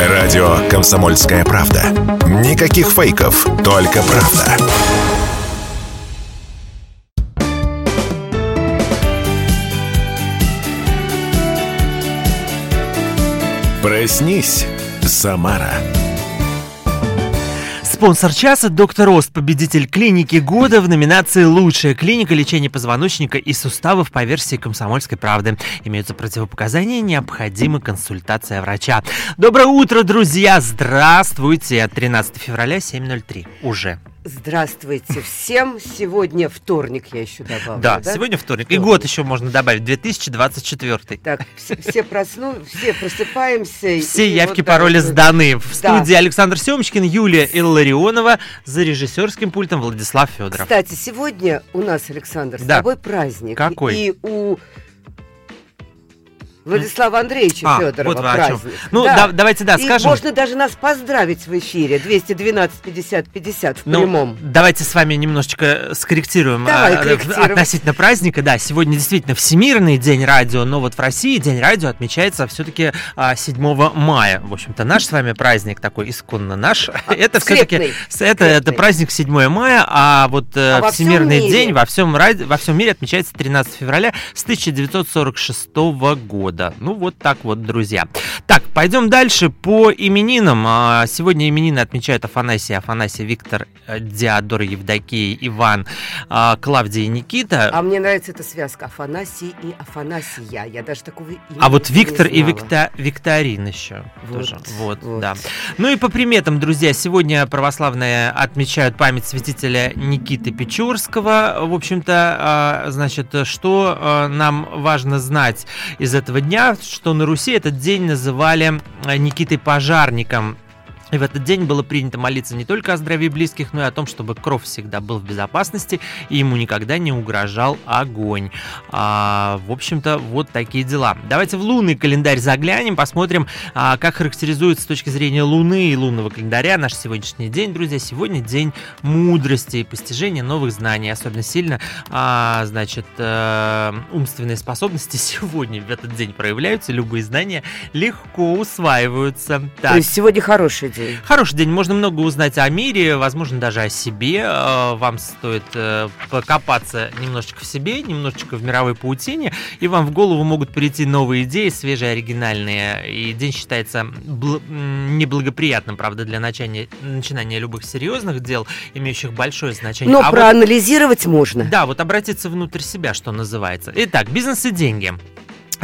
Радио «Комсомольская правда». Никаких фейков, только правда. Проснись, Самара. Спонсор часа – доктор Ост, победитель клиники года в номинации «Лучшая клиника лечения позвоночника и суставов» по версии «Комсомольской правды». Имеются противопоказания, необходима консультация врача. Доброе утро, друзья! Здравствуйте! 13 февраля, 7.03. Уже. Здравствуйте всем. Сегодня вторник, я еще добавлю. Да, да? сегодня вторник. вторник. И год еще можно добавить, 2024. Так, все, все просну, все просыпаемся. Все явки, вот пароли так, сданы. В да. студии Александр Семочкин, Юлия Илларионова, за режиссерским пультом Владислав Федоров. Кстати, сегодня у нас, Александр, с да. тобой праздник. Какой? И у Владислава Андреевича а, Федорова вот праздник. Ну, да. Да, давайте, да, и скажем. можно даже нас поздравить в эфире. 212 50 50 в ну, прямом. Давайте с вами немножечко скорректируем Давай, а, относительно праздника. Да, сегодня действительно Всемирный день радио, но вот в России День радио отмечается все-таки а, 7 мая. В общем-то, наш с вами праздник такой исконно наш. А, это все-таки это, это праздник 7 мая, а вот э, а Всемирный день во всем, во всем мире отмечается 13 февраля с 1946 года года. Ну, вот так вот, друзья. Так, пойдем дальше по именинам. А, сегодня именины отмечают Афанасий, Афанасий, Виктор, э, Диадор, Евдокия, Иван, а, Клавдия и Никита. А мне нравится эта связка Афанасий и Афанасия. Я даже такого имени А вот Виктор и Викта... Викторин еще вот, тоже. Вот, вот, да. Ну и по приметам, друзья, сегодня православные отмечают память святителя Никиты Печорского. В общем-то, а, значит, что нам важно знать из этого дня, что на Руси этот день называли э, Никитой Пожарником. И в этот день было принято молиться не только о здравии близких, но и о том, чтобы Кров всегда был в безопасности и ему никогда не угрожал огонь. А, в общем-то, вот такие дела. Давайте в лунный календарь заглянем, посмотрим, а, как характеризуется с точки зрения Луны и лунного календаря наш сегодняшний день. Друзья, сегодня день мудрости и постижения новых знаний. Особенно сильно, а, значит, а, умственные способности сегодня в этот день проявляются, любые знания легко усваиваются. Так. То есть сегодня хороший день день. Хороший день. Можно много узнать о мире, возможно, даже о себе. Э, вам стоит э, покопаться немножечко в себе, немножечко в мировой паутине, и вам в голову могут прийти новые идеи, свежие, оригинальные. И день считается неблагоприятным, правда, для начала, начинания любых серьезных дел, имеющих большое значение. Но а проанализировать вот, можно. Да, вот обратиться внутрь себя, что называется. Итак, бизнес и деньги.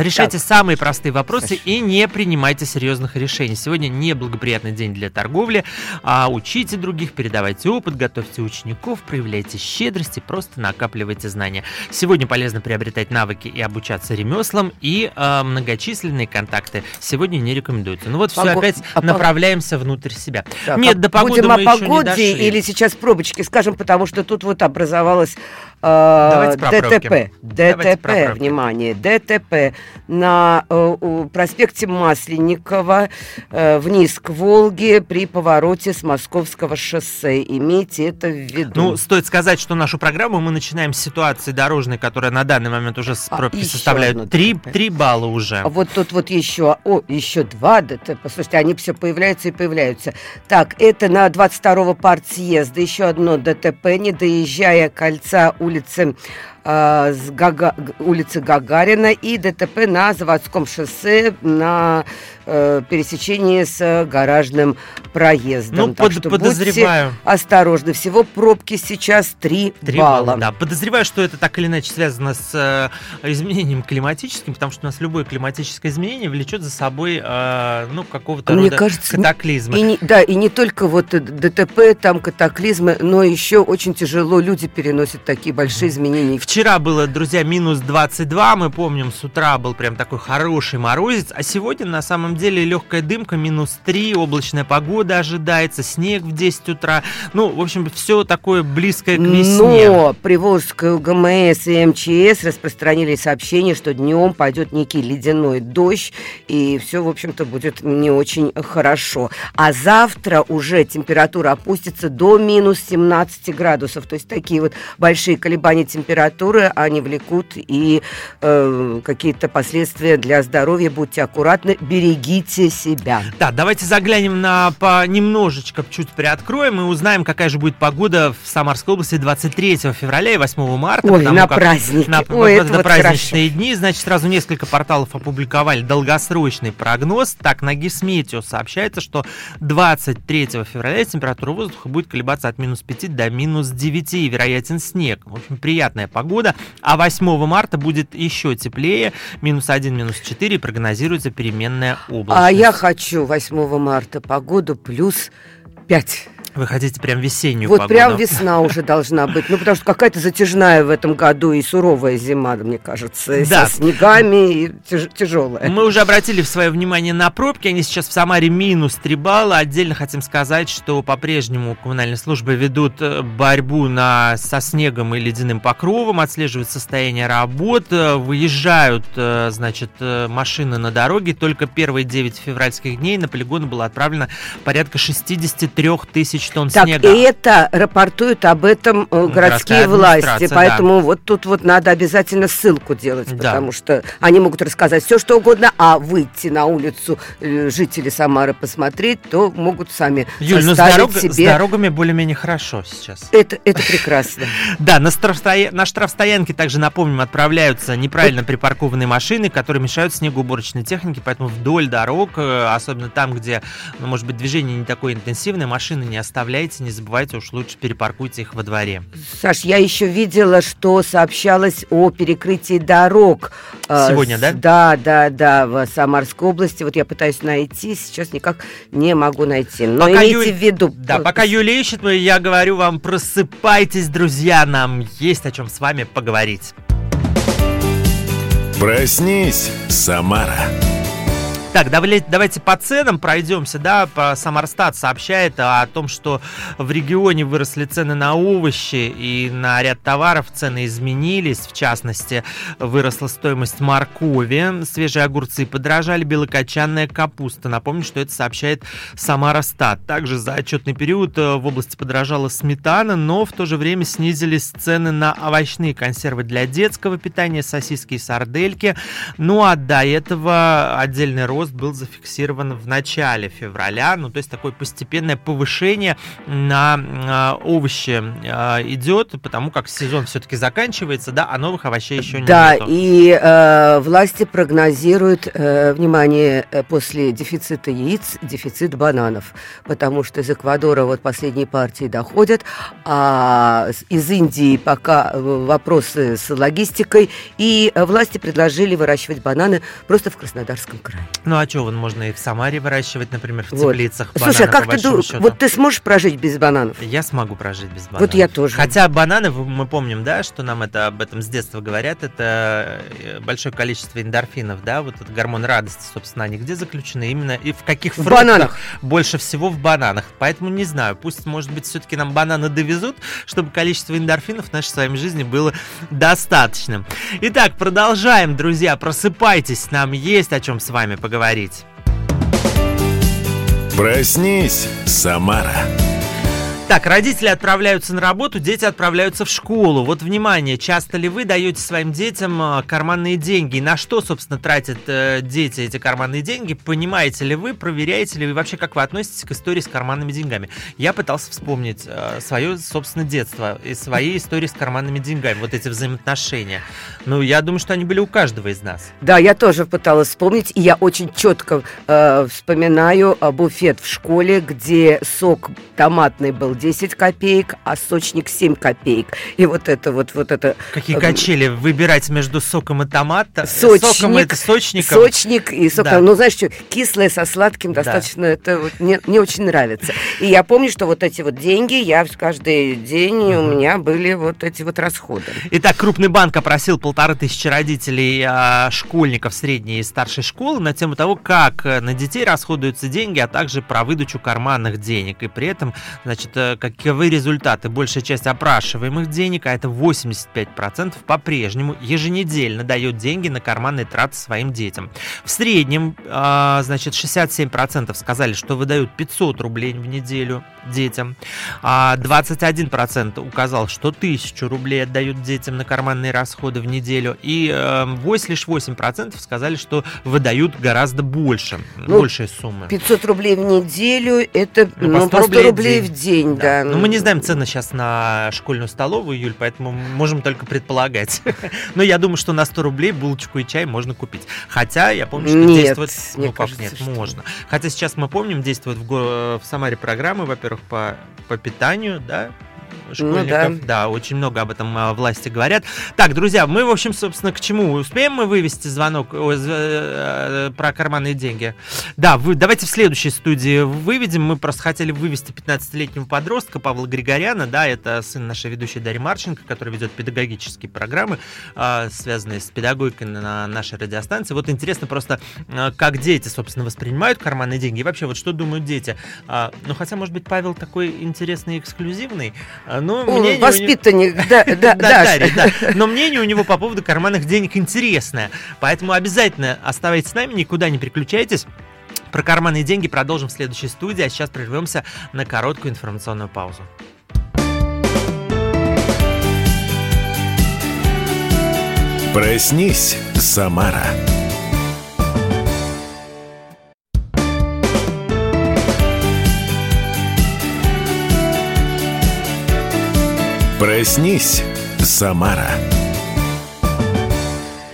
Решайте так. самые простые вопросы Хорошо. и не принимайте серьезных решений. Сегодня неблагоприятный день для торговли. А учите других, передавайте опыт, готовьте учеников, проявляйте щедрость и просто накапливайте знания. Сегодня полезно приобретать навыки и обучаться ремеслам и э, многочисленные контакты. Сегодня не рекомендуется. Ну вот Пого... все опять а направляемся пог... внутрь себя. Так, Нет, а до погоды будем мы о погоде или сейчас пробочки скажем, потому что тут вот образовалась э, ДТП. ДТП, внимание, ДТП на э, проспекте Масленникова э, вниз к Волге при повороте с Московского шоссе. Имейте это в виду. Ну, стоит сказать, что нашу программу мы начинаем с ситуации дорожной, которая на данный момент уже с пробки а, составляет 3, 3 балла уже. А вот тут вот еще, о, еще два ДТП. Слушайте, они все появляются и появляются. Так, это на 22-го партсъезда еще одно ДТП, не доезжая кольца улицы э, с Гага, улицы Гагарина и ДТП на заводском шоссе на э, пересечении с гаражным проездом. Ну, так под, что подозреваю. Будьте осторожны. Всего пробки сейчас 3, 3 балла. балла. Да, подозреваю, что это так или иначе связано с э, изменением климатическим, потому что у нас любое климатическое изменение влечет за собой э, ну, какого-то Мне рода кажется, катаклизма. И не, да, и не только вот ДТП, там катаклизмы, но еще очень тяжело люди переносят такие большие изменения. Вчера было, друзья, минус 22, мы помним, с утра был прям такой хороший морозец, а сегодня на самом деле легкая дымка, минус 3, облачная погода ожидается, снег в 10 утра. Ну, в общем, все такое близкое к весне. Но Приволжская ГМС и МЧС распространили сообщение, что днем пойдет некий ледяной дождь, и все, в общем-то, будет не очень хорошо. А завтра уже температура опустится до минус 17 градусов, то есть такие вот большие колебания температуры температуры, они влекут и э, какие-то последствия для здоровья. Будьте аккуратны, берегите себя. Да, давайте заглянем на по немножечко чуть приоткроем и узнаем, какая же будет погода в Самарской области 23 февраля и 8 марта. Ой, на праздники. На, Ой, это на вот праздничные хорошо. дни. Значит, сразу несколько порталов опубликовали долгосрочный прогноз. Так, на Гисметео сообщается, что 23 февраля температура воздуха будет колебаться от минус 5 до минус 9 и вероятен снег. В общем, приятная погода. А 8 марта будет еще теплее, минус 1, минус 4, прогнозируется переменная область. А я хочу 8 марта погоду плюс 5. Вы хотите прям весеннюю вот погоду? Вот прям весна уже должна быть. Ну, потому что какая-то затяжная в этом году и суровая зима, мне кажется, да. со снегами и тяж- тяжелая. Мы уже обратили свое внимание на пробки. Они сейчас в Самаре минус 3 балла. Отдельно хотим сказать, что по-прежнему коммунальные службы ведут э, борьбу на, со снегом и ледяным покровом, отслеживают состояние работ, э, выезжают, э, значит, машины на дороге. Только первые 9 февральских дней на полигоны было отправлено порядка 63 тысяч тысяч тонн так, снега. И это рапортуют об этом э, городские власти. Поэтому да. вот тут вот надо обязательно ссылку делать, да. потому что они могут рассказать все, что угодно, а выйти на улицу э, жители Самары посмотреть, то могут сами Юль, ну с, дорог, себе... с дорогами более-менее хорошо сейчас. Это, это прекрасно. Да, на, штрафстоя... на штрафстоянке также, напомним, отправляются неправильно припаркованные машины, которые мешают снегоуборочной технике, поэтому вдоль дорог, э, особенно там, где, ну, может быть, движение не такое интенсивное, машины не оставляйте, не забывайте, уж лучше перепаркуйте их во дворе. Саш, я еще видела, что сообщалось о перекрытии дорог. Э, Сегодня, да? Да, да, да, в Самарской области. Вот я пытаюсь найти, сейчас никак не могу найти. Но пока имейте Ю... в виду... Да, пока Юлия ищет, я говорю вам, просыпайтесь, друзья, нам есть о чем с вами поговорить. Проснись, Самара. Так, давайте по ценам пройдемся, да, Самарстат сообщает о том, что в регионе выросли цены на овощи и на ряд товаров цены изменились, в частности, выросла стоимость моркови, свежие огурцы подорожали, белокочанная капуста. Напомню, что это сообщает Самарастат. Также за отчетный период э, в области подорожала сметана, но в то же время снизились цены на овощные консервы для детского питания, сосиски и сардельки. Ну а до этого отдельный рост рост был зафиксирован в начале февраля, ну то есть такое постепенное повышение на э, овощи э, идет, потому как сезон все-таки заканчивается, да, а новых овощей еще да, нет. Да, и э, власти прогнозируют, э, внимание, э, после дефицита яиц, дефицит бананов, потому что из Эквадора вот последние партии доходят, а из Индии пока э, вопросы с логистикой, и власти предложили выращивать бананы просто в Краснодарском крае. Ну а что, вон можно и в Самаре выращивать, например, в вот. теплицах. Слушай, а как ты думаешь, вот ты сможешь прожить без бананов? Я смогу прожить без бананов. Вот я тоже. Хотя бананы, мы помним, да, что нам это об этом с детства говорят, это э, большое количество эндорфинов, да, вот этот гормон радости, собственно, они где заключены? Именно и в каких в бананах? Больше всего в бананах. Поэтому не знаю, пусть, может быть, все-таки нам бананы довезут, чтобы количество эндорфинов в нашей с вами жизни было достаточным. Итак, продолжаем, друзья, просыпайтесь, нам есть о чем с вами поговорить поговорить. Проснись, Самара. Так, родители отправляются на работу, дети отправляются в школу. Вот внимание, часто ли вы даете своим детям э, карманные деньги? на что, собственно, тратят э, дети эти карманные деньги? Понимаете ли вы, проверяете ли вы вообще, как вы относитесь к истории с карманными деньгами? Я пытался вспомнить э, свое, собственно, детство и свои истории с карманными деньгами, вот эти взаимоотношения. Ну, я думаю, что они были у каждого из нас. Да, я тоже пыталась вспомнить, и я очень четко э, вспоминаю э, буфет в школе, где сок томатный был 10 копеек, а сочник 7 копеек. И вот это вот, вот это... Какие э, качели? Выбирать между соком и томатом? Сочник, соком и сочником? Сочник и соком. Да. Ну, знаешь что, кислое со сладким достаточно, да. это вот мне, мне очень нравится. И я помню, что вот эти вот деньги, я каждый день у меня были вот эти вот расходы. Итак, крупный банк опросил полторы тысячи родителей а, школьников средней и старшей школы на тему того, как на детей расходуются деньги, а также про выдачу карманных денег. И при этом, значит, э, каковы результаты? Большая часть опрашиваемых денег, а это 85%, по-прежнему еженедельно дает деньги на карманные траты своим детям. В среднем, э, значит, 67% сказали, что выдают 500 рублей в неделю детям, а 21% указал, что 1000 рублей отдают детям на карманные расходы в неделю, и э, 8, лишь 8% сказали, что выдают гораздо больше, ну, большие суммы. 500 рублей в неделю, это ну, ну, по 100 рублей, рублей в день, да. да. Ну, мы не знаем цены сейчас на школьную столовую, Юль, поэтому можем только предполагать. Но я думаю, что на 100 рублей булочку и чай можно купить. Хотя я помню, что нет, действует... ну, как нет, что... можно. Хотя сейчас мы помним, действует в, в Самаре программы, во-первых, по, по питанию, да, школьников. Ну, да. да, очень много об этом а, власти говорят. Так, друзья, мы, в общем, собственно, к чему? Успеем мы вывести звонок о, э, про карманные деньги? Да, вы, давайте в следующей студии выведем. Мы просто хотели вывести 15-летнего подростка Павла Григоряна. Да, это сын нашей ведущей Дарьи Марченко, который ведет педагогические программы, э, связанные с педагогикой на нашей радиостанции. Вот интересно просто, э, как дети, собственно, воспринимают карманные деньги. И вообще, вот что думают дети? Э, ну, хотя, может быть, Павел такой интересный и эксклюзивный, ну, мнение Воспитанник, него... да, да, да, да. Но мнение у него по поводу карманных денег интересное. Поэтому обязательно оставайтесь с нами, никуда не переключайтесь. Про карманные деньги продолжим в следующей студии, а сейчас прервемся на короткую информационную паузу. Проснись, Самара. Проснись, Самара.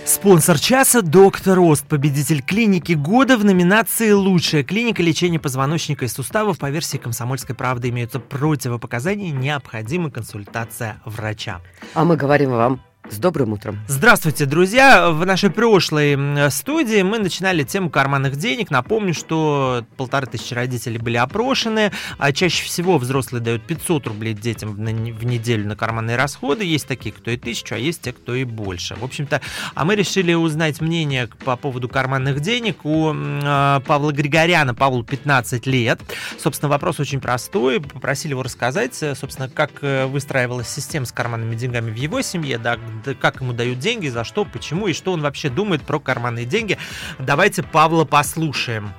Спонсор часа – доктор Ост, победитель клиники года в номинации «Лучшая клиника лечения позвоночника и суставов» по версии «Комсомольской правды» имеются противопоказания, необходима консультация врача. А мы говорим вам с добрым утром. Здравствуйте, друзья. В нашей прошлой студии мы начинали тему карманных денег. Напомню, что полторы тысячи родителей были опрошены. А чаще всего взрослые дают 500 рублей детям в неделю на карманные расходы. Есть такие, кто и тысячу, а есть те, кто и больше. В общем-то, а мы решили узнать мнение по поводу карманных денег у э, Павла Григоряна. Павлу 15 лет. Собственно, вопрос очень простой. Попросили его рассказать, собственно, как э, выстраивалась система с карманными деньгами в его семье, да, как ему дают деньги, за что, почему и что он вообще думает про карманные деньги. Давайте Павла послушаем.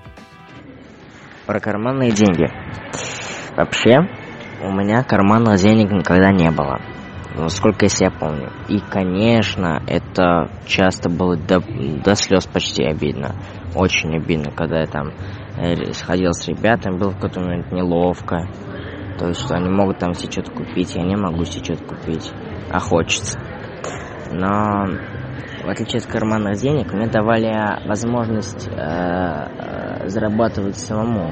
Про карманные деньги. Вообще, у меня карманных денег никогда не было. Насколько я себя помню. И, конечно, это часто было до, до слез почти обидно. Очень обидно, когда я там э, сходил с ребятами, было в какой-то момент неловко. То есть, что они могут там себе что-то купить, я не могу себе что-то купить, а хочется но в отличие от карманных денег, мне давали возможность э, э, зарабатывать самому.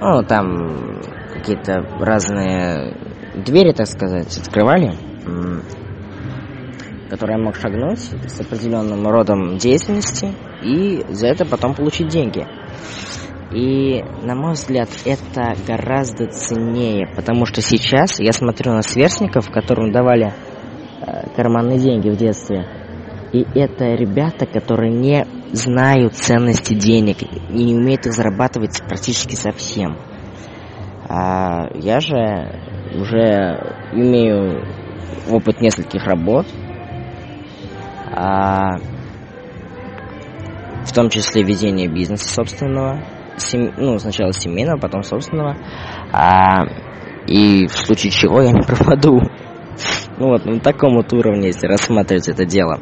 Ну, там какие-то разные двери, так сказать, открывали, которые я мог шагнуть с определенным родом деятельности и за это потом получить деньги. И, на мой взгляд, это гораздо ценнее, потому что сейчас я смотрю на сверстников, которым давали карманные деньги в детстве. И это ребята, которые не знают ценности денег и не умеют их зарабатывать практически совсем. А я же уже имею опыт нескольких работ, а, в том числе ведение бизнеса собственного, сем, ну, сначала семейного, потом собственного, а, и в случае чего я не пропаду. Ну вот, на таком вот уровне, если рассматривать это дело.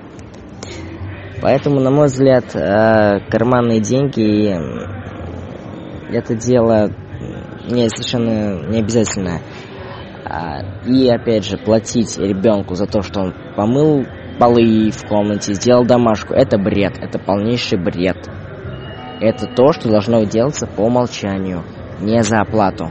Поэтому, на мой взгляд, э, карманные деньги это дело не совершенно не обязательно. А, и опять же, платить ребенку за то, что он помыл полы в комнате, сделал домашку, это бред, это полнейший бред. Это то, что должно делаться по умолчанию, не за оплату.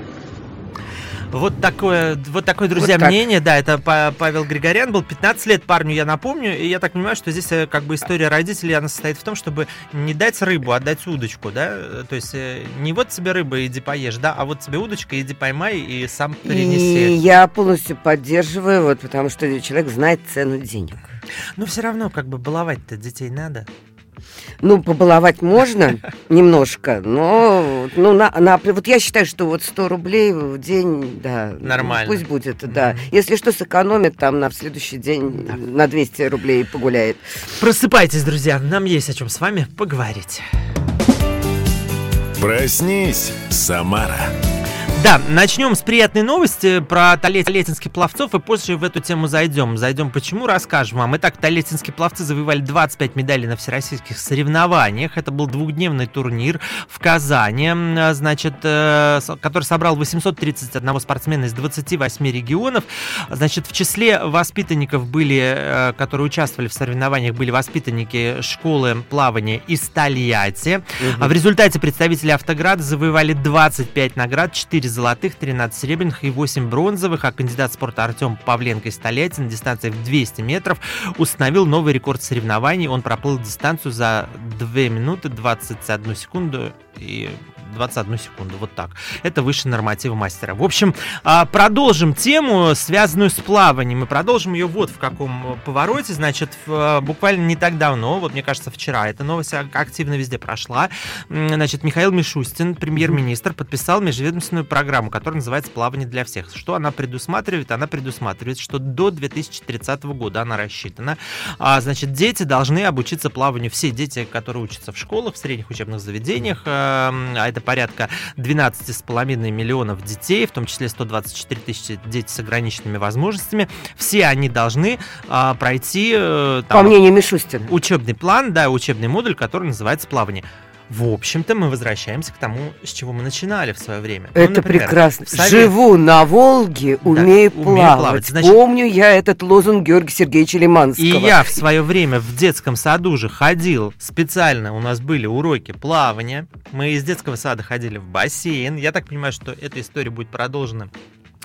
Вот такое, вот такое, друзья, вот мнение. Да, это Павел Григорян был 15 лет парню, я напомню. И я так понимаю, что здесь э, как бы история родителей, она состоит в том, чтобы не дать рыбу, а дать удочку, да? То есть э, не вот тебе рыба, иди поешь, да, а вот тебе удочка, иди поймай и сам принеси. И я полностью поддерживаю, вот, потому что человек знает цену денег. Но все равно, как бы, баловать-то детей надо. Ну, побаловать можно немножко, но ну, на, на, вот я считаю, что вот 100 рублей в день, да. Нормально. Пусть будет, да. Mm-hmm. Если что, сэкономит, там на следующий день да. на 200 рублей погуляет. Просыпайтесь, друзья, нам есть о чем с вами поговорить. Проснись, Самара. Да, начнем с приятной новости про талетинских пловцов и позже в эту тему зайдем. Зайдем почему, расскажем вам. Итак, талетинские пловцы завоевали 25 медалей на всероссийских соревнованиях. Это был двухдневный турнир в Казани, значит, э, который собрал 831 спортсмена из 28 регионов. Значит, в числе воспитанников были, э, которые участвовали в соревнованиях, были воспитанники школы плавания из Тольятти. Угу. В результате представители Автограда завоевали 25 наград, 4 золотых, 13 серебряных и 8 бронзовых, а кандидат спорта Артем Павленко из Тольятти на дистанции в 200 метров установил новый рекорд соревнований. Он проплыл дистанцию за 2 минуты 21 секунду и 21 секунду, вот так. Это выше норматива мастера. В общем, а, продолжим тему, связанную с плаванием. Мы продолжим ее вот в каком повороте. Значит, а, буквально не так давно, вот мне кажется, вчера, эта новость активно везде прошла. Значит, Михаил Мишустин, премьер-министр, подписал межведомственную программу, которая называется «Плавание для всех». Что она предусматривает? Она предусматривает, что до 2030 года она рассчитана. А, значит, дети должны обучиться плаванию. Все дети, которые учатся в школах, в средних учебных заведениях, а это порядка 12,5 миллионов детей, в том числе 124 тысячи дети с ограниченными возможностями. Все они должны а, пройти... Э, там, По мнению Мишустина. Учебный план, да, учебный модуль, который называется «Плавание». В общем-то, мы возвращаемся к тому, с чего мы начинали в свое время. Ну, Это ну, например, прекрасно. Совет... Живу на Волге, умею да, плавать. плавать. Значит, Помню я этот лозунг Георгия Сергеевича Лиманского. И я в свое время в детском саду же ходил специально, у нас были уроки плавания. Мы из детского сада ходили в бассейн. Я так понимаю, что эта история будет продолжена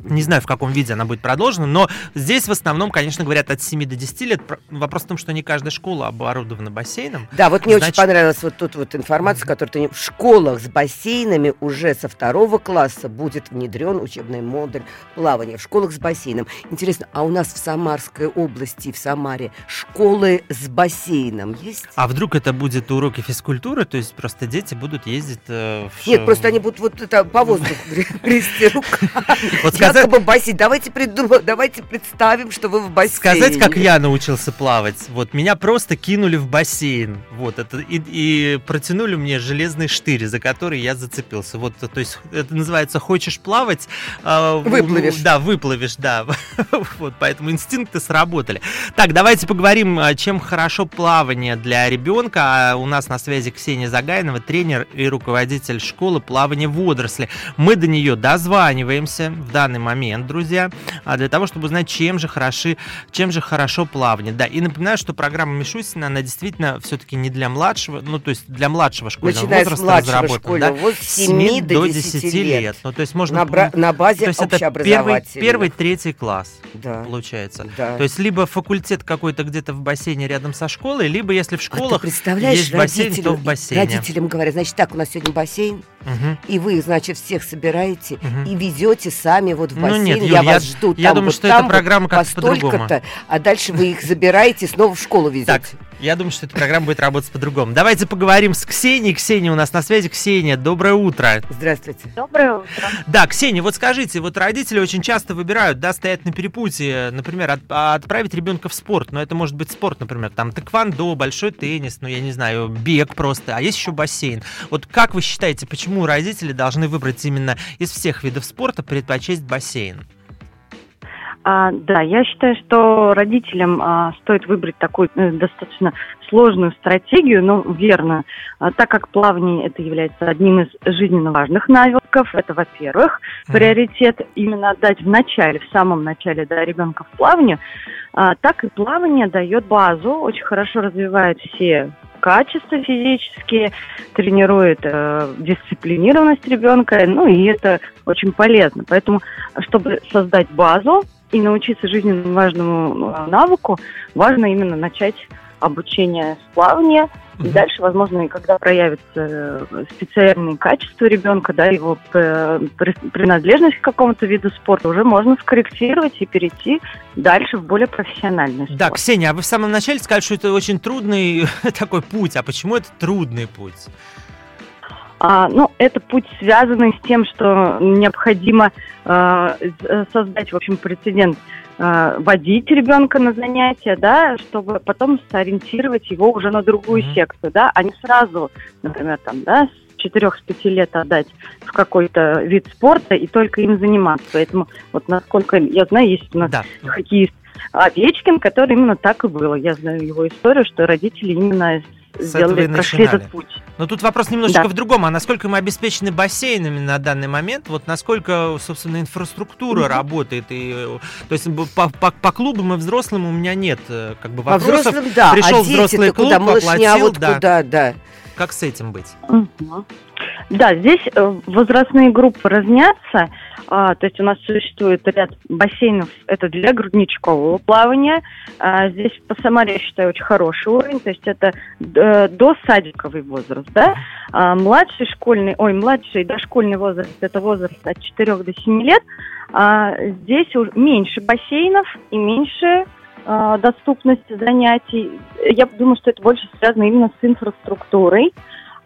не знаю, в каком виде она будет продолжена, но здесь в основном, конечно, говорят от 7 до 10 лет. Вопрос в том, что не каждая школа оборудована бассейном. Да, вот мне Значит... очень понравилась вот тут вот информация, которую ты... В школах с бассейнами уже со второго класса будет внедрен учебный модуль плавания. В школах с бассейном. Интересно, а у нас в Самарской области, в Самаре, школы с бассейном есть? А вдруг это будет уроки физкультуры? То есть просто дети будут ездить э, в... Нет, просто они будут вот это по воздуху грести руками сказать... Якобы бассейн. Давайте, придум... Давайте представим, что вы в бассейне. Сказать, как я научился плавать. Вот, меня просто кинули в бассейн. Вот, это, и, и протянули мне железный штырь, за который я зацепился. Вот, то есть, это называется «хочешь плавать?» э, Выплывешь. Да, выплывешь, да. вот, поэтому инстинкты сработали. Так, давайте поговорим, а, чем хорошо плавание для ребенка. А у нас на связи Ксения Загайнова, тренер и руководитель школы плавания водоросли. Мы до нее дозваниваемся в данный момент, друзья, а для того, чтобы узнать, чем же хороши, чем же хорошо плавание. Да, и напоминаю, что программа Мишусина, она действительно все-таки не для младшего, ну, то есть для младшего школьного Начиная возраста разработана. Да, вот с 7 до 10, 10 лет. лет. Ну, то есть можно... На, бра- на базе то есть это первый, первый, третий класс, да. получается. Да. То есть либо факультет какой-то где-то в бассейне рядом со школой, либо если в школах а ты представляешь, есть бассейн, то в бассейне. Родителям говорят, значит, так, у нас сегодня бассейн, угу. и вы, значит, всех собираете угу. и везете сами вот в бассейн. Ну, нет, Юль, я, я вас жду. Я там, думаю, вот что там, эта программа как-то по-другому. А дальше вы их забираете, снова в школу везете. Так, я думаю, что эта программа будет работать по-другому. Давайте поговорим с Ксенией. Ксения у нас на связи. Ксения, доброе утро. Здравствуйте. Доброе утро. Да, Ксения, вот скажите, вот родители очень часто выбирают, да, стоят на перепутье, например, от, отправить ребенка в спорт, но это может быть спорт, например, там тэквондо, большой теннис, ну, я не знаю, бег просто, а есть еще бассейн. Вот как вы считаете, почему родители должны выбрать именно из всех видов спорта предпочесть бассейн? А, да, я считаю, что родителям а, стоит выбрать такую а, достаточно сложную стратегию, но верно, а, так как плавание это является одним из жизненно важных навыков, это, во-первых, mm-hmm. приоритет именно отдать в начале, в самом начале да, ребенка в плавание, а, так и плавание дает базу, очень хорошо развивает все качества физические, тренирует э, дисциплинированность ребенка, ну и это очень полезно. Поэтому, чтобы создать базу, и научиться жизненно важному э, навыку, важно именно начать обучение с плавания И дальше, возможно, когда проявятся э, специальные качества ребенка, да, его принадлежность к какому-то виду спорта, уже можно скорректировать и перейти дальше в более профессиональный спорт. Да, Ксения, а вы в самом начале сказали, что это очень трудный такой путь. А почему это трудный путь? А, ну, это путь, связанный с тем, что необходимо а, создать, в общем, прецедент а, водить ребенка на занятия, да, чтобы потом сориентировать его уже на другую mm-hmm. секцию, да, а не сразу, например, там, да, с 4-5 лет отдать в какой-то вид спорта и только им заниматься. Поэтому вот насколько я знаю, есть у нас да. хоккеист Овечкин, который именно так и было. Я знаю его историю, что родители именно сделали, прошли этот путь. Но тут вопрос немножечко да. в другом. А насколько мы обеспечены бассейнами на данный момент? Вот насколько, собственно, инфраструктура mm-hmm. работает? И, то есть по, по, по клубам и взрослым у меня нет э, как бы вопросов. По взрослым, да. Пришел а взрослый клуб, куда? Малышня, оплатил, вот да. куда, да. Как с этим быть? Mm-hmm. Да, здесь э, возрастные группы разнятся. А, то есть у нас существует ряд бассейнов, это для грудничкового плавания. А, здесь по Самаре, я считаю, очень хороший уровень, то есть это э, до возраст, да. А, младший школьный, ой, младший дошкольный возраст, это возраст от 4 до 7 лет. А, здесь меньше бассейнов и меньше а, доступности занятий. Я думаю, что это больше связано именно с инфраструктурой.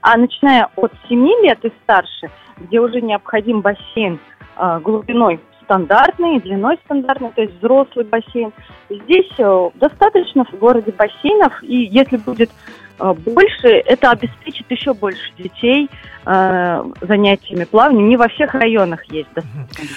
А начиная от 7 лет и старше, где уже необходим бассейн э, глубиной стандартный, длиной стандартный, то есть взрослый бассейн. Здесь э, достаточно в городе бассейнов, и если будет больше, это обеспечит еще больше детей э, занятиями плаванием. Не во всех районах есть.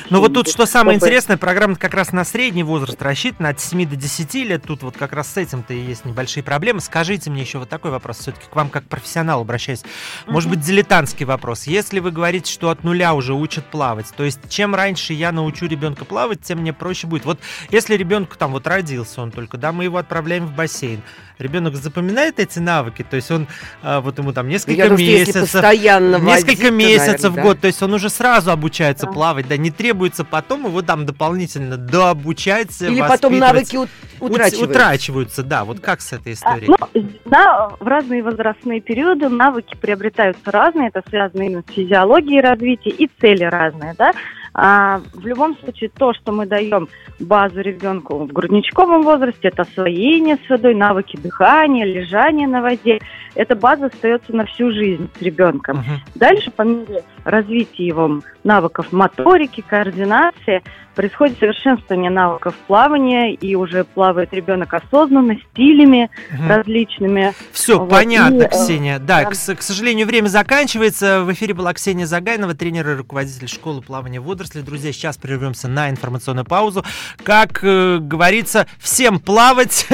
Ну вот тут что самое чтобы... интересное, программа как раз на средний возраст рассчитана, от 7 до 10 лет. Тут вот как раз с этим-то и есть небольшие проблемы. Скажите мне еще вот такой вопрос, все-таки к вам как профессионалу обращаюсь. Может быть, дилетантский вопрос. Если вы говорите, что от нуля уже учат плавать, то есть чем раньше я научу ребенка плавать, тем мне проще будет. Вот если ребенок там вот родился, он только, да, мы его отправляем в бассейн, ребенок запоминает эти навыки, то есть он а, вот ему там несколько Я месяцев, постоянно несколько водить, месяцев наверное, в год, да? то есть он уже сразу обучается да. плавать, да, не требуется потом его там дополнительно дообучать. Или потом навыки утрачиваются. Утрачиваются, да, вот как с этой историей? А, ну, да, в разные возрастные периоды навыки приобретаются разные, это связано именно с физиологией развития и цели разные, да. А, в любом случае, то, что мы даем базу ребенку в грудничковом возрасте, это освоение с водой, навыки дыхания, лежания на воде. Эта база остается на всю жизнь с ребенком. Uh-huh. Дальше, по мере развития его навыков моторики, координации, происходит совершенствование навыков плавания, и уже плавает ребенок осознанно, стилями угу. различными. Все, вот. понятно, и, э, Ксения. Да, да. К, к сожалению, время заканчивается. В эфире была Ксения Загайнова, тренер и руководитель школы плавания водорослей. Друзья, сейчас прервемся на информационную паузу. Как э, говорится, всем плавать,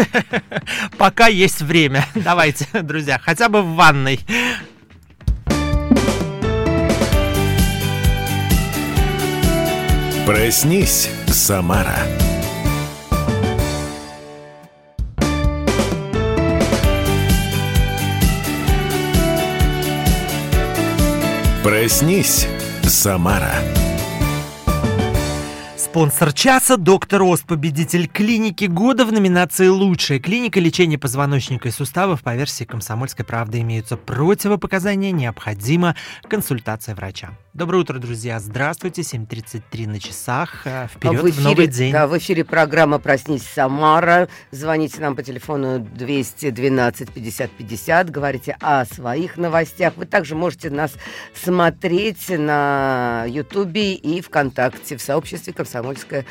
пока есть время. Давайте, друзья, хотя бы в ванной. Проснись, Самара. Проснись, Самара. Спонсор часа – доктор Оз, победитель клиники года в номинации «Лучшая клиника лечения позвоночника и суставов» по версии «Комсомольской правды» имеются противопоказания, необходима консультация врача. Доброе утро, друзья. Здравствуйте. 7.33 на часах. Э, Вперед в, эфире, в новый день. Да, в эфире программа «Проснись, Самара». Звоните нам по телефону 212 50 50. Говорите о своих новостях. Вы также можете нас смотреть на Ютубе и ВКонтакте в сообществе «Комсомольская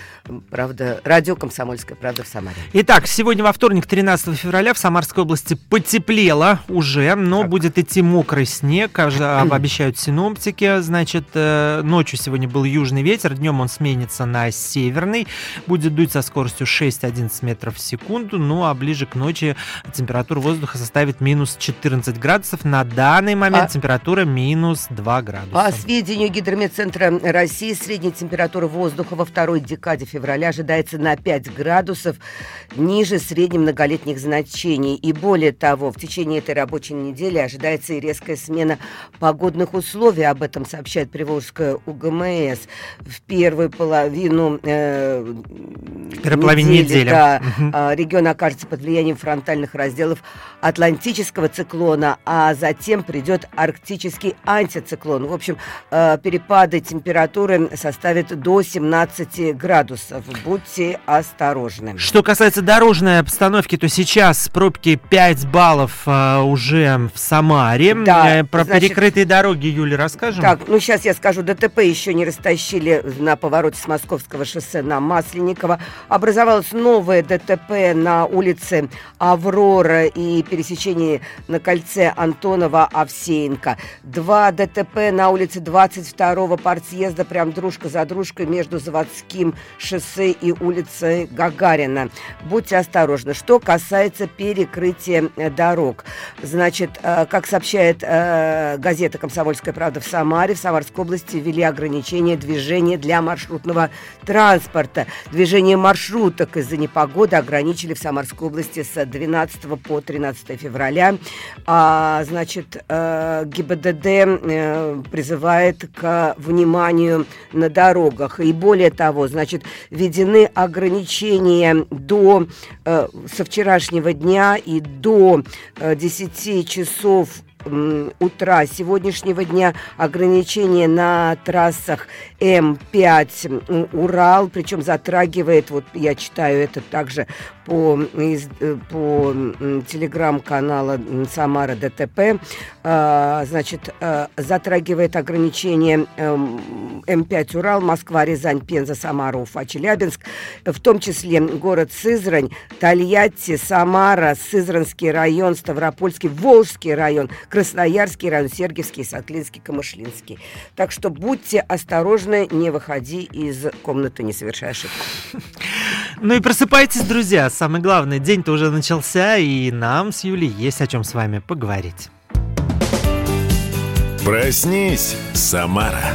правда», радио «Комсомольская правда» в Самаре. Итак, сегодня во вторник, 13 февраля, в Самарской области потеплело уже, но так. будет идти мокрый снег, обещают синоптики. Значит, Значит, э, ночью сегодня был южный ветер, днем он сменится на северный, будет дуть со скоростью 6-11 метров в секунду, ну а ближе к ночи температура воздуха составит минус 14 градусов. На данный момент а... температура минус 2 градуса. По сведению Гидрометцентра России, средняя температура воздуха во второй декаде февраля ожидается на 5 градусов ниже среднемноголетних значений. И более того, в течение этой рабочей недели ожидается и резкая смена погодных условий. Об этом сообщает сообщает Приволжская УГМС, в первую половину э, Первой половине недели, Да, угу. регион окажется под влиянием фронтальных разделов Атлантического циклона, а затем придет арктический антициклон. В общем, э, перепады температуры составят до 17 градусов. Будьте осторожны. Что касается дорожной обстановки, то сейчас пробки 5 баллов э, уже в Самаре. Да, э, Про значит, перекрытые дороги, Юля, расскажем? Так, ну сейчас я скажу, ДТП еще не растащили на повороте с Московского шоссе на Масленникова. Образовалось новое ДТП на улице Аврора и пересечении на кольце Антонова-Овсеенко. Два ДТП на улице 22-го партсъезда, прям дружка за дружкой между Заводским шоссе и улицей Гагарина. Будьте осторожны. Что касается перекрытия э, дорог, значит, э, как сообщает э, газета «Комсомольская правда» в Самаре, в Самарской области ввели ограничения движения для маршрутного транспорта. Движение маршруток из-за непогоды ограничили в Самарской области с 12 по 13 февраля. А, значит, э, ГИБДД э, призывает к вниманию на дорогах. И более того, значит, введены ограничения до э, со вчерашнего дня и до 10 часов утра сегодняшнего дня ограничения на трассах М5 Урал, причем затрагивает, вот я читаю это также по, из, э, по телеграм-канала Самара ДТП, а, значит, а, затрагивает ограничение эм, М5 Урал, Москва, Рязань, Пенза, Самара, Уфа, Челябинск, в том числе город Сызрань, Тольятти, Самара, Сызранский район, Ставропольский, Волжский район, Красноярский район, Сергиевский, Сатлинский, Камышлинский. Так что будьте осторожны, не выходи из комнаты, не совершая ошибку. Ну и просыпайтесь, друзья. Самое главное, день-то уже начался, и нам с Юлей есть о чем с вами поговорить. Проснись, Самара.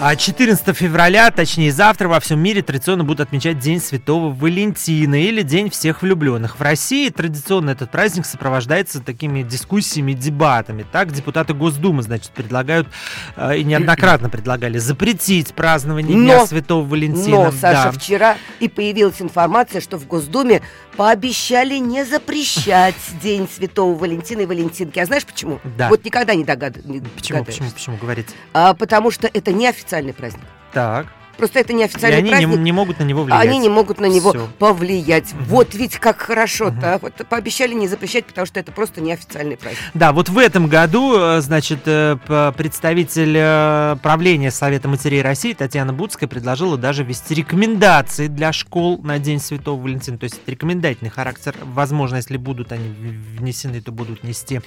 А 14 февраля, точнее завтра, во всем мире традиционно будут отмечать День Святого Валентина или День всех влюбленных. В России традиционно этот праздник сопровождается такими дискуссиями, дебатами. Так, депутаты Госдумы, значит, предлагают э, и неоднократно предлагали запретить празднование но, Дня Святого Валентина. Но, Саша, да. вчера и появилась информация, что в Госдуме пообещали не запрещать День Святого Валентина и Валентинки. А знаешь почему? Да. Вот никогда не догадываюсь. Почему, почему, почему говорите? А, потому что это не официальный праздник. Так. Просто это неофициальный и они праздник. Не, не могут на него влиять. Они не могут на него Все. повлиять. Угу. Вот ведь как хорошо-то. Угу. Вот пообещали не запрещать, потому что это просто неофициальный праздник. Да, вот в этом году, э, значит, э, представитель э, правления Совета матерей России Татьяна Будская предложила даже ввести рекомендации для школ на День Святого Валентина. То есть рекомендательный характер. Возможно, если будут они внесены, то будут нести.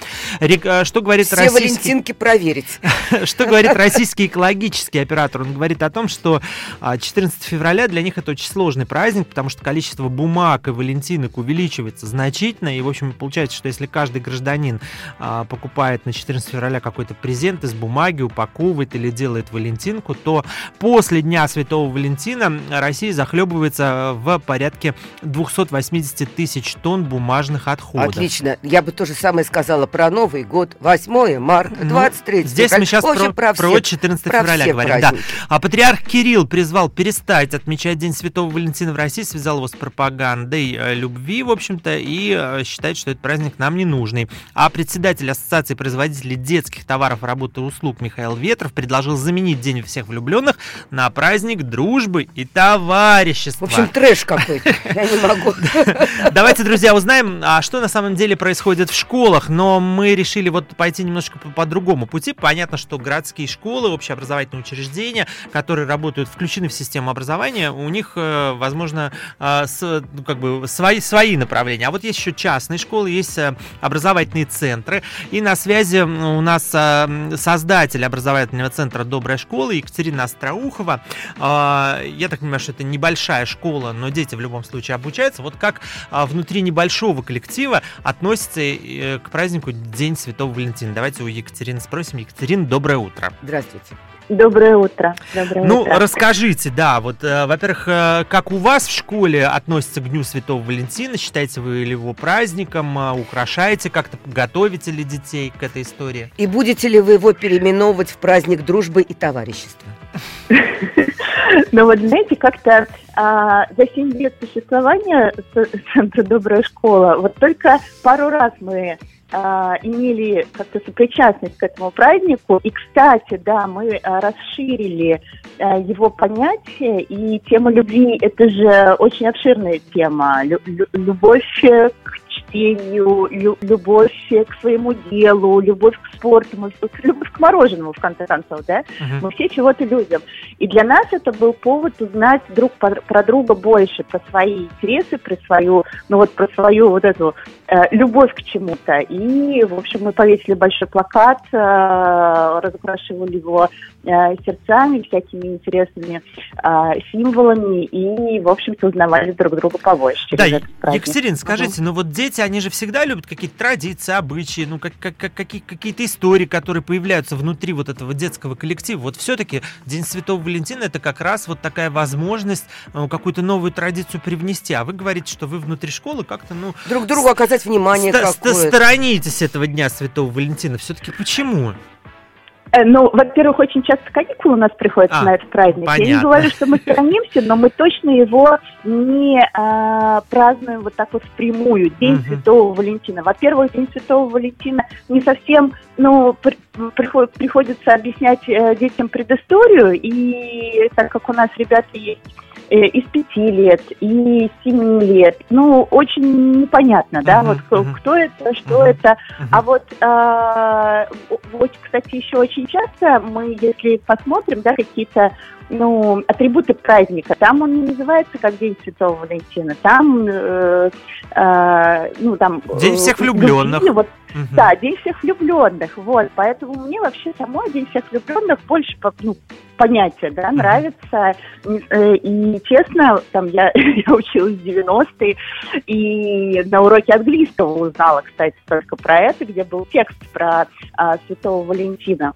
Что говорит Все российский... валентинки проверить. Что говорит российский экологический оператор? Он говорит о том, что 14 а февраля для них это очень сложный праздник, потому что количество бумаг и валентинок увеличивается значительно. И, в общем, получается, что если каждый гражданин а, покупает на 14 февраля какой-то презент из бумаги, упаковывает или делает валентинку, то после Дня Святого Валентина Россия захлебывается в порядке 280 тысяч тонн бумажных отходов. Отлично. Я бы то же самое сказала про Новый год, 8 марта, 23 ну, Здесь февраля. мы сейчас про, про, про 14 про февраля говорим. Да. А патриарх Кирилл призвал перестать отмечать День Святого Валентина в России, связал его с пропагандой э, любви, в общем-то, и э, считает, что этот праздник нам не нужный. А председатель Ассоциации производителей детских товаров, работы и услуг Михаил Ветров предложил заменить День всех влюбленных на праздник дружбы и товарищества. В общем, трэш какой-то. Я не могу. Давайте, друзья, узнаем, а что на самом деле происходит в школах. Но мы решили вот пойти немножко по, по другому пути. Понятно, что городские школы, общеобразовательные учреждения, которые работают в включены в систему образования, у них, э, возможно, э, ну, как бы свои, свои направления. А вот есть еще частные школы, есть э, образовательные центры. И на связи у нас создатель образовательного центра «Добрая школа» Екатерина Остроухова. Я так понимаю, что это небольшая школа, но дети в любом случае обучаются. Вот как внутри небольшого коллектива относится к празднику День Святого Валентина? Давайте у Екатерины спросим. Екатерина, доброе утро. Здравствуйте. Доброе утро. Доброе ну, утро. расскажите, да, вот, э, во-первых, э, как у вас в школе относятся к Дню Святого Валентина? Считаете вы ли его праздником? Э, украшаете как-то? Готовите ли детей к этой истории? И будете ли вы его переименовывать в праздник дружбы и товарищества? Ну вот, знаете, как-то а, за 7 лет существования Центра «Добрая школа» вот только пару раз мы имели как-то сопричастность к этому празднику. И, кстати, да, мы а, расширили а, его понятие, и тема любви – это же очень обширная тема. Лю- любовь к чтению, лю- любовь к своему делу, любовь к спорту, мы, любовь к мороженому, в конце концов, да? Uh-huh. Мы все чего-то любим. И для нас это был повод узнать друг про друга больше, про свои интересы, про свою, ну вот про свою вот эту э, любовь к чему-то. И, в общем, мы повесили большой плакат, э, разукрашивали его э, сердцами, всякими интересными э, символами и, в общем-то, узнавали друг друга побольше. Да, Екатерина, скажите, ну вот дети, они же всегда любят какие-то традиции, обычаи, ну как, как, как, какие, какие-то истории, которые появляются внутри вот этого детского коллектива. Вот все-таки День Святого Валентина это как раз вот такая возможность э, какую-то новую традицию привнести. А вы говорите, что вы внутри школы как-то, ну... Друг другу оказать внимание ст- Сторонитесь этого Дня Святого Валентина. Все-таки почему? Э, ну, во-первых, очень часто каникулы у нас приходятся а, на этот праздник. Понятно. Я не говорю, что мы сторонимся, но мы точно его не а, празднуем вот так вот впрямую. День угу. Святого Валентина. Во-первых, День Святого Валентина не совсем, ну, при, приход, приходится объяснять э, детям предысторию, и так как у нас ребята есть из пяти лет, и семи лет. Ну, очень непонятно, да, вот uh-huh. кто это, что это. А вот, э, вот, кстати, еще очень часто мы, если посмотрим, да, какие-то ну, атрибуты праздника. Там он не называется как День Святого Валентина. Там, э, э, ну, там... День всех влюбленных. Любви, вот, угу. Да, День всех влюбленных. Вот, поэтому мне вообще самой День всех влюбленных больше ну, понятие, да, нравится. Э, и, честно, там я, я училась в 90-е, и на уроке английского узнала, кстати, только про это, где был текст про а, Святого Валентина.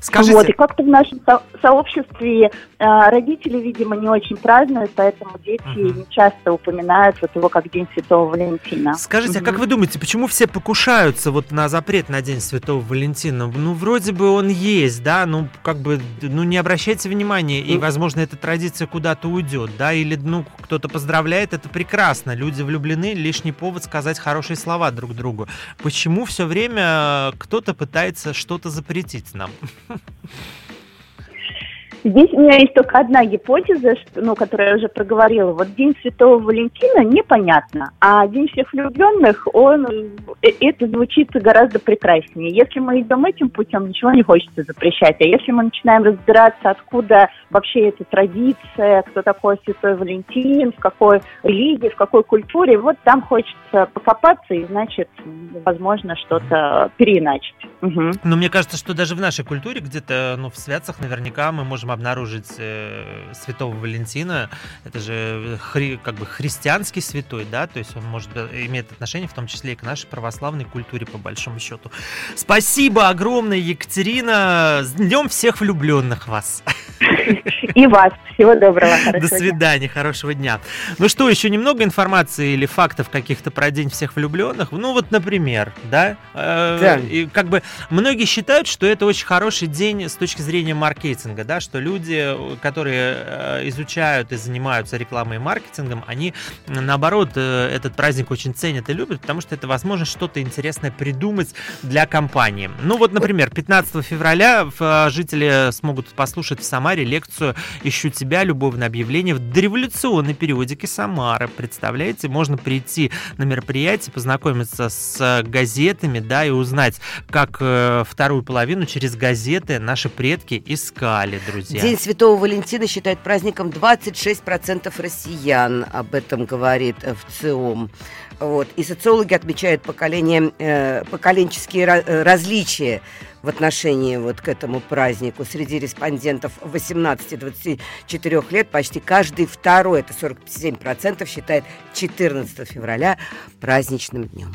Скажите... Вот, и как-то в нашем со- сообществе а, родители, видимо, не очень празднуют, поэтому дети uh не часто упоминают вот его как День Святого Валентина. Скажите, uh а как вы думаете, почему все покушаются вот на запрет на День Святого Валентина? Ну, вроде бы он есть, да, ну, как бы, ну, не обращайтесь обращайте внимание, и, возможно, эта традиция куда-то уйдет, да, или, ну, кто-то поздравляет, это прекрасно, люди влюблены, лишний повод сказать хорошие слова друг другу. Почему все время кто-то пытается что-то запретить нам? Здесь у меня есть только одна гипотеза, что, ну, которую я уже проговорила. Вот День Святого Валентина непонятно, а День всех влюбленных, он, э, это звучит гораздо прекраснее. Если мы идем этим путем, ничего не хочется запрещать. А если мы начинаем разбираться, откуда вообще эта традиция, кто такой Святой Валентин, в какой религии, в какой культуре, вот там хочется покопаться и, значит, возможно, что-то переиначить. Угу. Но мне кажется, что даже в нашей культуре, где-то ну, в святцах наверняка мы можем обнаружить э, святого Валентина. Это же хри, как бы христианский святой, да, то есть он может э, иметь отношение в том числе и к нашей православной культуре, по большому счету. Спасибо огромное, Екатерина. С днем всех влюбленных вас. И вас. Всего доброго. До свидания, дня. хорошего дня. Ну что, еще немного информации или фактов каких-то про День всех влюбленных? Ну вот, например, да? Э, да. И как бы многие считают, что это очень хороший день с точки зрения маркетинга, да, что люди, которые э, изучают и занимаются рекламой и маркетингом, они, наоборот, э, этот праздник очень ценят и любят, потому что это возможность что-то интересное придумать для компании. Ну вот, например, 15 февраля жители смогут послушать в Самаре лекцию «Ищу тебя. Любовное объявление» в дореволюционной периодике Самары. Представляете, можно прийти на мероприятие, познакомиться с газетами, да, и узнать, как э, вторую половину через газеты наши предки искали, друзья. День Святого Валентина считают праздником 26% россиян, об этом говорит в. Вот. И социологи отмечают поколение, э, поколенческие э, различия в отношении вот к этому празднику. Среди респондентов 18-24 лет почти каждый второй, это 47%, считает 14 февраля праздничным днем.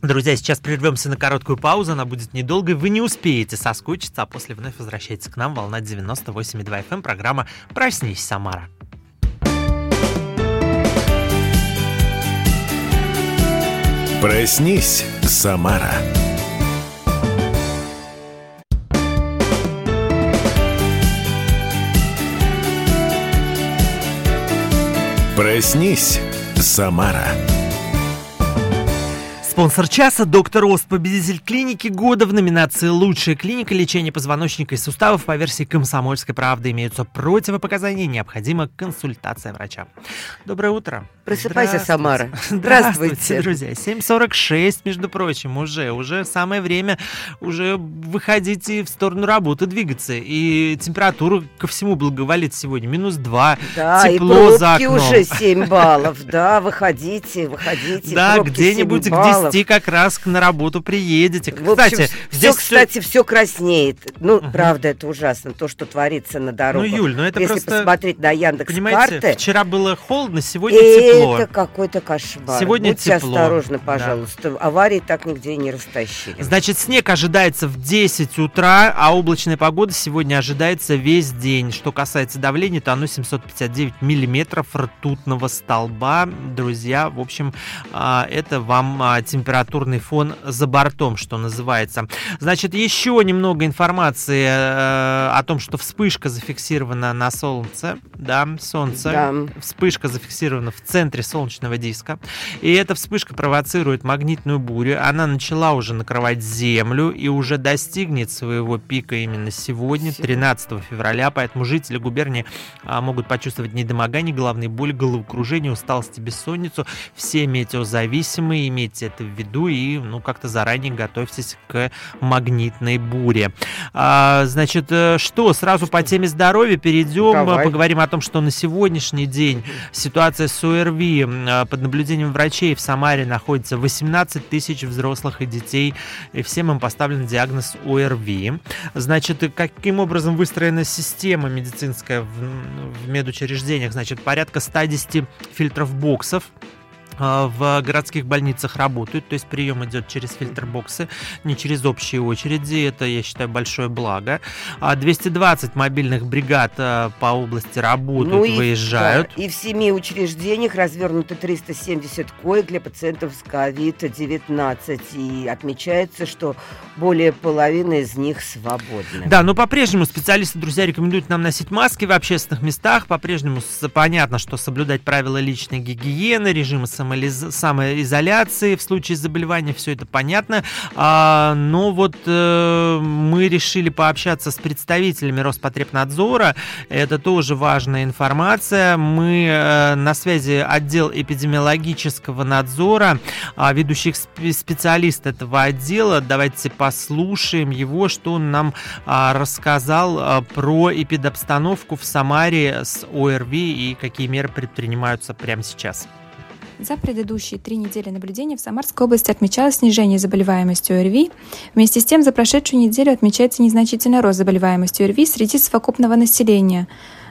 Друзья, сейчас прервемся на короткую паузу, она будет недолгой, вы не успеете соскучиться, а после вновь возвращайтесь к нам, волна 98,2 FM, эм, программа «Проснись, Самара». Проснись, Самара. Проснись, Самара. Спонсор часа – доктор Ост, победитель клиники года в номинации «Лучшая клиника лечения позвоночника и суставов» по версии «Комсомольской правды». Имеются противопоказания, необходима консультация врача. Доброе утро. Просыпайся, Самара. Здравствуйте. Здравствуйте, друзья. 7.46, между прочим, уже. Уже самое время уже выходить и в сторону работы двигаться. И температура ко всему благоволит сегодня. Минус 2. Да, тепло и за окном. уже 7 баллов. Да, выходите, выходите. Да, где-нибудь к 10 как раз на работу приедете. В общем, кстати, все, кстати, все краснеет. Ну, угу. правда, это ужасно, то, что творится на дорогах. Ну, Юль, ну это Если просто... посмотреть на Яндекс Понимаете, карты, вчера было холодно, сегодня тепло. Это какой-то кошмар. Сегодня Будьте тепло. осторожны, пожалуйста. Да. Аварии так нигде не растащили. Значит, снег ожидается в 10 утра, а облачная погода сегодня ожидается весь день. Что касается давления, то оно 759 миллиметров ртутного столба. Друзья, в общем, а, это вам а, температурный фон за бортом, что называется. Значит, еще немного информации э, о том, что вспышка зафиксирована на Солнце. Да, Солнце. Да. Вспышка зафиксирована в центре солнечного диска. И эта вспышка провоцирует магнитную бурю. Она начала уже накрывать Землю и уже достигнет своего пика именно сегодня, 13 февраля. Поэтому жители губернии а, могут почувствовать недомогание, головные боли, головокружение, усталость и бессонницу. Все метеозависимые, имейте это в виду и ну, как-то заранее готовьтесь к магнитной буре. А, значит, э, что, сразу по теме здоровья перейдем, Давай. поговорим о том, что на сегодняшний день ситуация с ОРВИ э, под наблюдением врачей в Самаре находится 18 тысяч взрослых и детей, и всем им поставлен диагноз ОРВИ. Значит, каким образом выстроена система медицинская в, в медучреждениях? Значит, порядка 110 фильтров боксов в городских больницах работают, то есть прием идет через фильтрбоксы, не через общие очереди, это, я считаю, большое благо. 220 а мобильных бригад а, по области работают, ну и, выезжают. Да, и в семи учреждениях развернуто 370 коек для пациентов с COVID-19, и отмечается, что более половины из них свободны. Да, но по-прежнему специалисты, друзья, рекомендуют нам носить маски в общественных местах, по-прежнему понятно, что соблюдать правила личной гигиены, режимы самоизоляции, самоизоляции в случае заболевания, все это понятно. А, но вот э, мы решили пообщаться с представителями Роспотребнадзора. Это тоже важная информация. Мы э, на связи отдел эпидемиологического надзора, э, ведущих специалист этого отдела. Давайте послушаем его, что он нам э, рассказал э, про эпидобстановку в Самаре с ОРВИ и какие меры предпринимаются прямо сейчас. За предыдущие три недели наблюдения в Самарской области отмечалось снижение заболеваемости ОРВИ. Вместе с тем, за прошедшую неделю отмечается незначительный рост заболеваемости ОРВИ среди совокупного населения.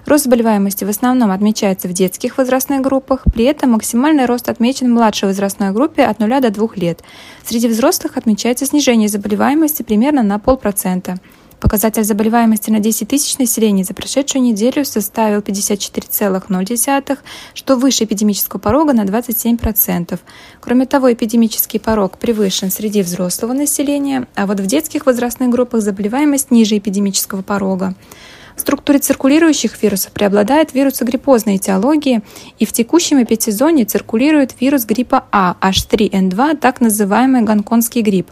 Рост заболеваемости в основном отмечается в детских возрастных группах, при этом максимальный рост отмечен в младшей возрастной группе от 0 до 2 лет. Среди взрослых отмечается снижение заболеваемости примерно на полпроцента. Показатель заболеваемости на 10 тысяч населения за прошедшую неделю составил 54,0, что выше эпидемического порога на 27%. Кроме того, эпидемический порог превышен среди взрослого населения, а вот в детских возрастных группах заболеваемость ниже эпидемического порога. В структуре циркулирующих вирусов преобладает вирусы гриппозной этиологии, и в текущем эпидсезоне циркулирует вирус гриппа А H3N2, так называемый гонконгский грипп.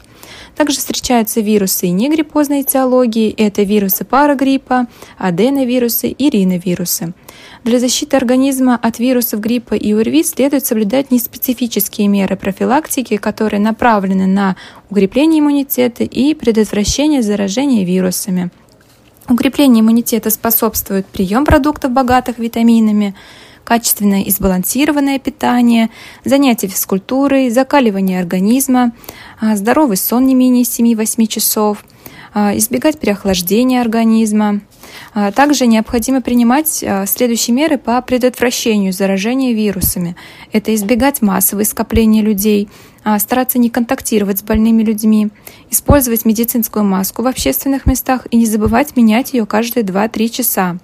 Также встречаются вирусы и негриппозной этиологии, это вирусы парагриппа, аденовирусы и риновирусы. Для защиты организма от вирусов гриппа и ОРВИ следует соблюдать неспецифические меры профилактики, которые направлены на укрепление иммунитета и предотвращение заражения вирусами. Укреплению иммунитета способствует прием продуктов, богатых витаминами, качественное и сбалансированное питание, занятия физкультурой, закаливание организма, а, здоровый сон не менее 7-8 часов, а, избегать переохлаждения организма. А, также необходимо принимать следующие меры по предотвращению заражения вирусами. Это избегать массовых скопления людей, стараться не контактировать с больными людьми, использовать медицинскую маску в общественных местах и не забывать менять ее каждые 2-3 часа.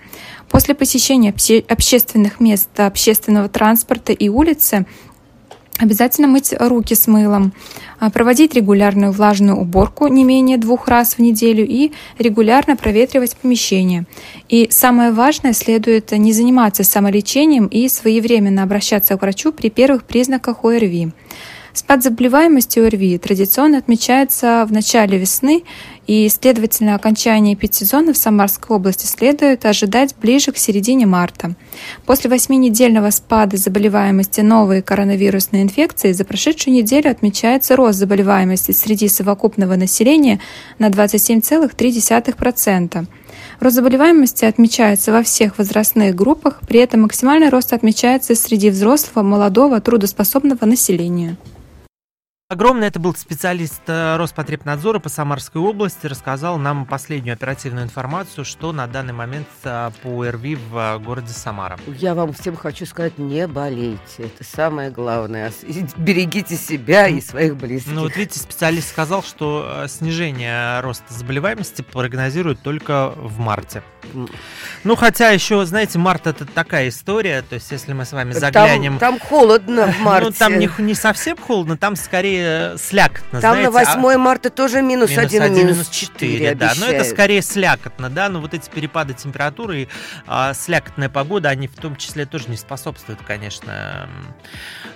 После посещения общественных мест, общественного транспорта и улицы Обязательно мыть руки с мылом, а, проводить регулярную влажную уборку не менее двух раз в неделю и регулярно проветривать помещение. И самое важное, следует не заниматься самолечением и своевременно обращаться к врачу при первых признаках ОРВИ. Спад заболеваемости ОРВИ традиционно отмечается в начале весны, и, следовательно, окончание эпидсезона в Самарской области следует ожидать ближе к середине марта. После восьминедельного спада заболеваемости новой коронавирусной инфекции за прошедшую неделю отмечается рост заболеваемости среди совокупного населения на 27,3%. Рост заболеваемости отмечается во всех возрастных группах, при этом максимальный рост отмечается среди взрослого, молодого, трудоспособного населения. Огромное это был специалист э, Роспотребнадзора по Самарской области, рассказал нам последнюю оперативную информацию, что на данный момент э, по РВИ в э, городе Самара. Я вам всем хочу сказать, не болейте, это самое главное. Берегите себя и своих близких. Ну вот видите, специалист сказал, что снижение роста заболеваемости прогнозируют только в марте. Ну хотя еще, знаете, март это такая история, то есть если мы с вами заглянем... Там, там холодно в марте. Ну там не, не совсем холодно, там скорее скорее слякотно. Там знаете, на 8 а... марта тоже минус, минус 1, 1 минус 4, 4 да. Но это скорее слякотно, да. Но вот эти перепады температуры и а, слякотная погода, они в том числе тоже не способствуют, конечно,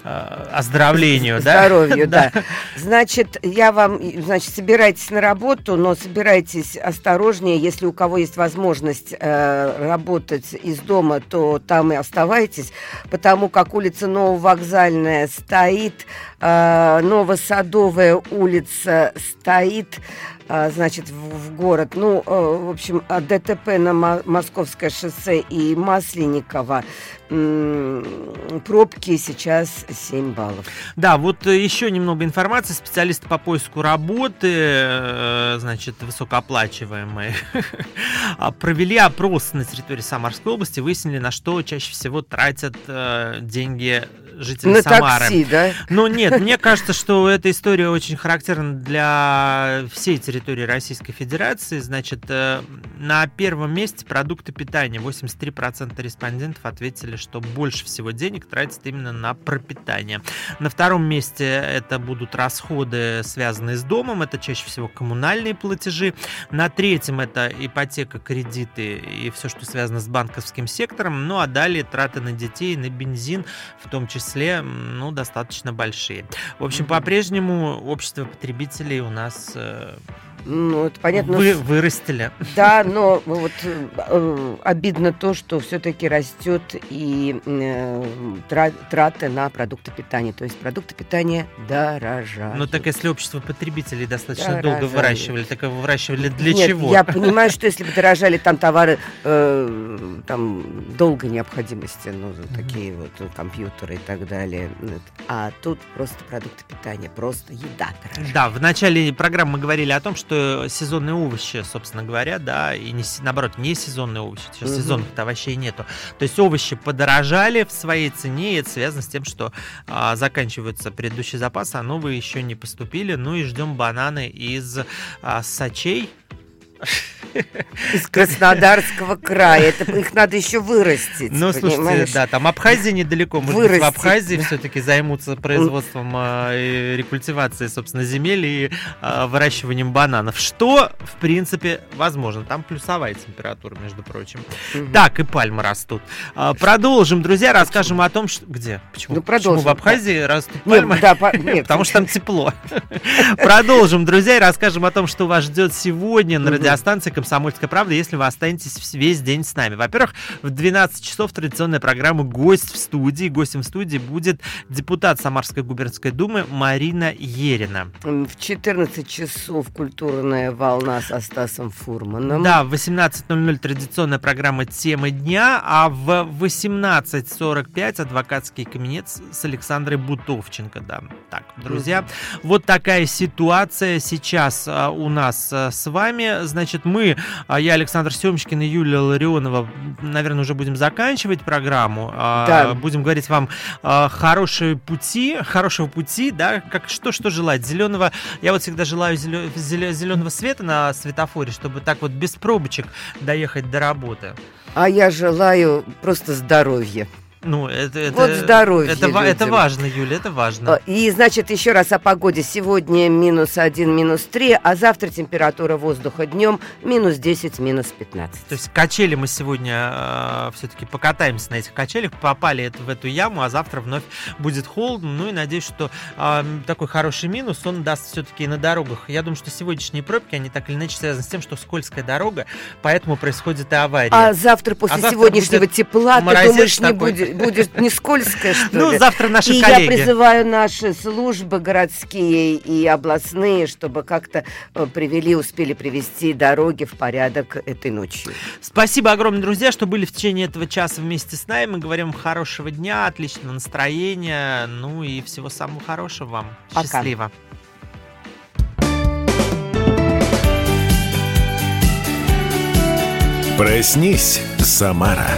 а, оздоровлению, да. Здоровью, да. Значит, я вам, значит, собирайтесь на работу, но собирайтесь осторожнее. Если у кого есть возможность э, работать из дома, то там и оставайтесь, потому как улица Нововокзальная стоит э, Новосадовая улица стоит, э, значит, в, город. Ну, э, в общем, от ДТП на Московское шоссе и Масленникова пробки сейчас 7 баллов. Да, вот э, еще немного информации. Специалисты по поиску работы, э, значит, высокооплачиваемые, а, провели опрос на территории Самарской области, выяснили, на что чаще всего тратят деньги жители на Самары. Такси, да? Но нет, мне кажется, что эта история очень характерна для всей территории Российской Федерации. Значит, на первом месте продукты питания. 83% респондентов ответили что больше всего денег тратят именно на пропитание. На втором месте это будут расходы, связанные с домом, это чаще всего коммунальные платежи. На третьем это ипотека, кредиты и все, что связано с банковским сектором. Ну а далее траты на детей, на бензин, в том числе, ну, достаточно большие. В общем, по-прежнему общество потребителей у нас э, ну, это понятно. Вы вырастили. Да, но вот э, обидно то, что все-таки растет и э, траты на продукты питания. То есть продукты питания дорожают. Ну так если общество потребителей достаточно дорожали. долго выращивали, так выращивали для Нет, чего? Я понимаю, что если бы дорожали там товары э, там долгой необходимости, ну, такие вот компьютеры и так далее. А тут просто продукты питания, просто еда дорожает. Да, в начале программы мы говорили о том, что что сезонные овощи, собственно говоря, да, и не, наоборот, не сезонные овощи, сейчас угу. сезонных овощей нету. То есть овощи подорожали в своей цене, и это связано с тем, что а, заканчиваются предыдущие запасы, а новые еще не поступили. Ну и ждем бананы из а, Сачей, из Краснодарского края. Это, их надо еще вырастить. Ну, слушайте, понимаешь? да, там Абхазия недалеко. Может вырастить, быть, в Абхазии да. все-таки займутся производством э, рекультивации, собственно, земель и э, выращиванием бананов. Что, в принципе, возможно. Там плюсовая температура, между прочим. Угу. Так, и пальмы растут. А, продолжим, друзья, расскажем о том, что... Где? Почему? Ну, продолжим. Почему в Абхазии да. растут пальмы? Нет, да, по... Нет, Потому что там тепло. Продолжим, друзья, и расскажем о том, что вас ждет сегодня на радиостанции «Комсомольская правда», если вы останетесь весь день с нами. Во-первых, в 12 часов традиционная программа «Гость в студии». Гостем в студии будет депутат Самарской губернской думы Марина Ерина. В 14 часов «Культурная волна» со Стасом Фурманом. Да, в 18.00 традиционная программа «Темы дня», а в 18.45 адвокатский кабинет с Александрой Бутовченко. Да, так, друзья, mm-hmm. вот такая ситуация сейчас а, у нас а, с вами. Значит, мы а, я, Александр Семочкин и Юлия Ларионова, наверное, уже будем заканчивать программу. А, да. Будем говорить вам хорошие пути, хорошего пути, да, как что, что желать. Зеленого, я вот всегда желаю зеленого света на светофоре, чтобы так вот без пробочек доехать до работы. А я желаю просто здоровья. Ну, это, это, вот здоровье это, это важно, Юля, это важно. А, и, значит, еще раз о погоде. Сегодня минус 1, минус 3, а завтра температура воздуха днем минус 10, минус 15. То есть качели мы сегодня э, а, все-таки покатаемся на этих качелях, попали в эту яму, а завтра вновь будет холодно. Ну и надеюсь, что э, такой хороший минус он даст все-таки и на дорогах. Я думаю, что сегодняшние пробки, они так или иначе связаны с тем, что скользкая дорога, поэтому происходит и авария. А завтра после а сегодняшнего завтра тепла, ты думаешь, не будет будет не скользкое, что ну, ли? Ну, завтра наши и коллеги. я призываю наши службы городские и областные, чтобы как-то э, привели, успели привести дороги в порядок этой ночью. Спасибо огромное, друзья, что были в течение этого часа вместе с нами. Мы говорим хорошего дня, отличного настроения, ну и всего самого хорошего вам. Пока. Счастливо. Проснись, Самара.